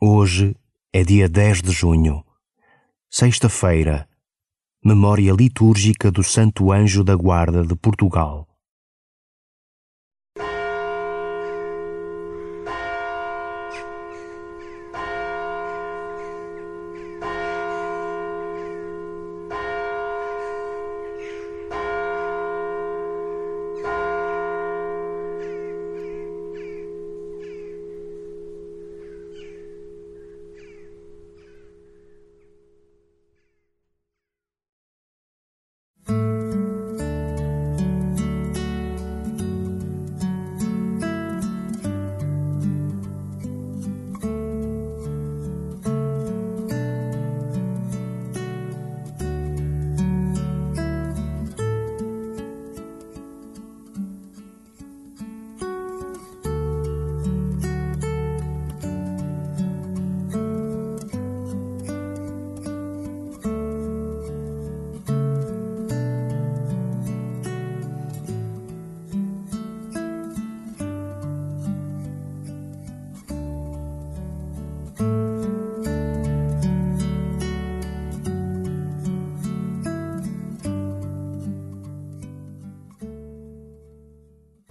Hoje é dia 10 de junho, sexta-feira, memória litúrgica do Santo Anjo da Guarda de Portugal.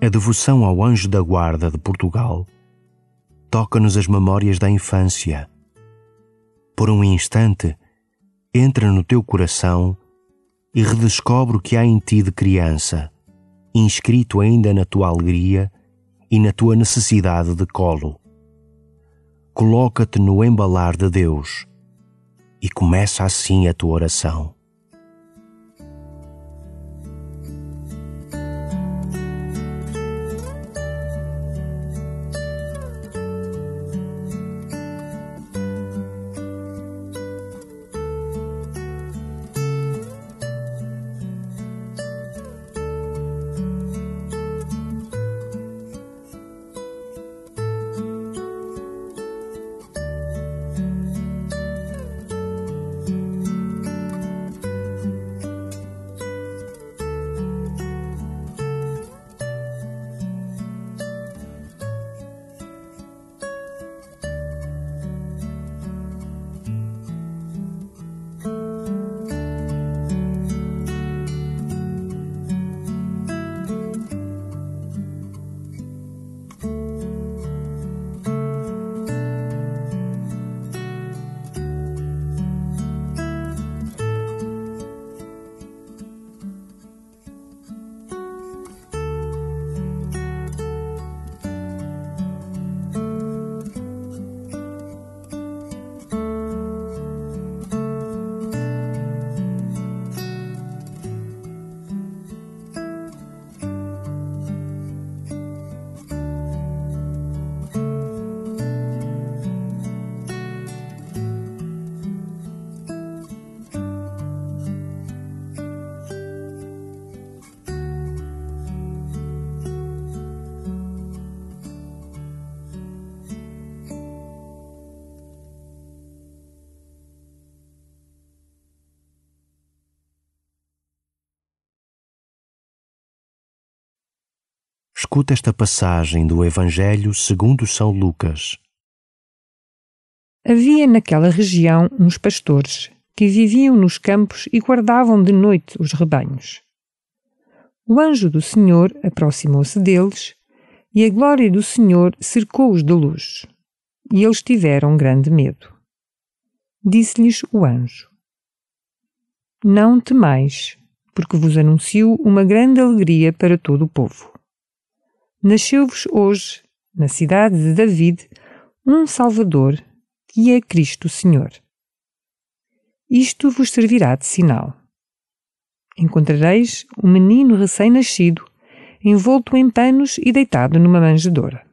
A devoção ao anjo da guarda de Portugal toca-nos as memórias da infância. Por um instante, entra no teu coração e redescobre o que há em ti de criança, inscrito ainda na tua alegria e na tua necessidade de colo. Coloca-te no embalar de Deus e começa assim a tua oração. Escuta esta passagem do Evangelho segundo São Lucas. Havia naquela região uns pastores que viviam nos campos e guardavam de noite os rebanhos. O anjo do Senhor aproximou-se deles e a glória do Senhor cercou-os de luz, e eles tiveram grande medo. Disse-lhes o anjo: Não temais, porque vos anuncio uma grande alegria para todo o povo nasceu-vos hoje, na cidade de David, um Salvador, que é Cristo Senhor. Isto vos servirá de sinal. Encontrareis um menino recém-nascido, envolto em panos e deitado numa manjedoura.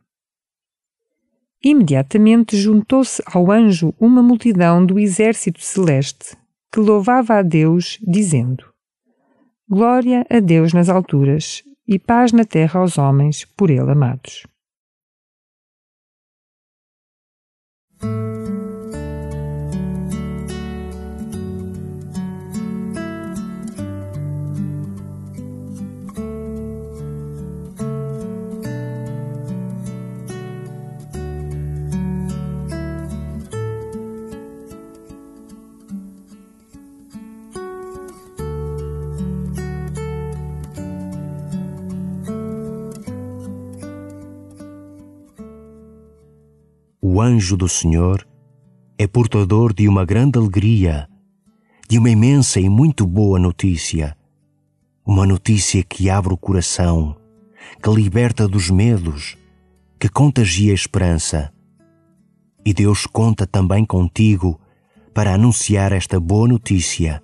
Imediatamente juntou-se ao anjo uma multidão do exército celeste, que louvava a Deus, dizendo: Glória a Deus nas alturas e paz na terra aos homens por ele amados. O anjo do Senhor é portador de uma grande alegria, de uma imensa e muito boa notícia. Uma notícia que abre o coração, que liberta dos medos, que contagia a esperança. E Deus conta também contigo para anunciar esta boa notícia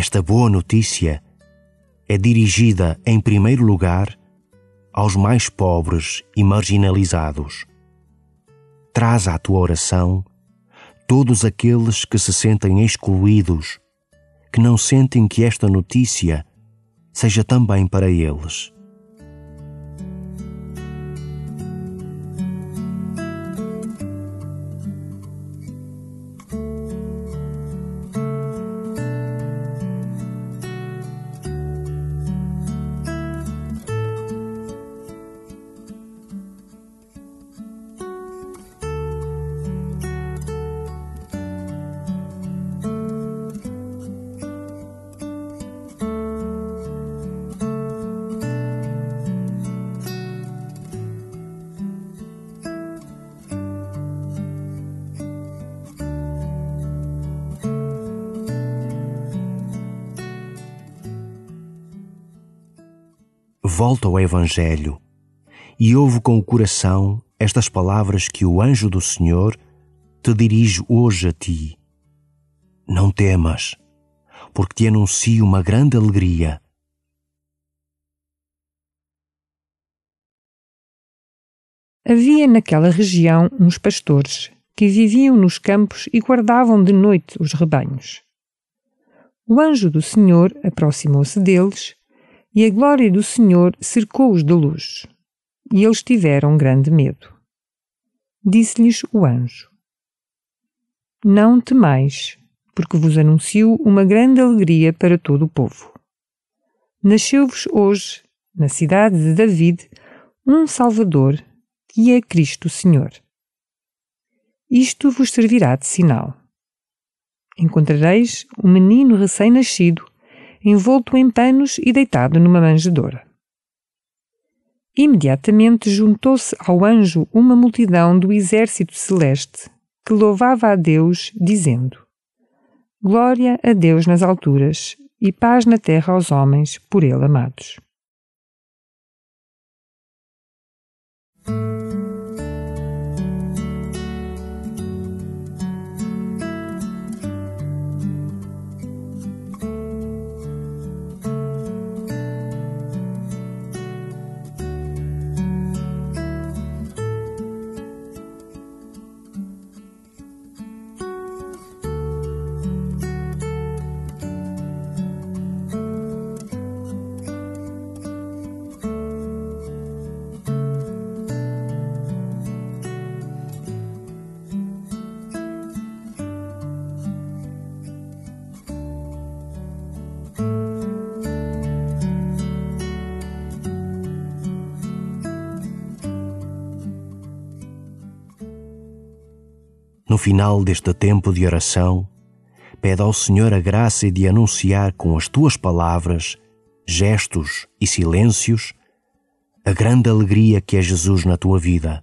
Esta boa notícia é dirigida, em primeiro lugar, aos mais pobres e marginalizados. Traz à tua oração todos aqueles que se sentem excluídos, que não sentem que esta notícia seja também para eles. Volta ao Evangelho e ouve com o coração estas palavras que o anjo do Senhor te dirige hoje a ti. Não temas, porque te anuncio uma grande alegria. Havia naquela região uns pastores que viviam nos campos e guardavam de noite os rebanhos. O anjo do Senhor aproximou-se deles e a glória do Senhor cercou-os de luz, e eles tiveram grande medo. Disse-lhes o anjo: Não temais, porque vos anuncio uma grande alegria para todo o povo. Nasceu-vos hoje, na cidade de David, um Salvador, que é Cristo Senhor. Isto vos servirá de sinal. Encontrareis um menino recém-nascido envolto em panos e deitado numa manjedoura. Imediatamente juntou-se ao anjo uma multidão do exército celeste, que louvava a Deus, dizendo: Glória a Deus nas alturas e paz na terra aos homens por ele amados. No final deste tempo de oração, pede ao Senhor a graça de anunciar com as tuas palavras, gestos e silêncios a grande alegria que é Jesus na tua vida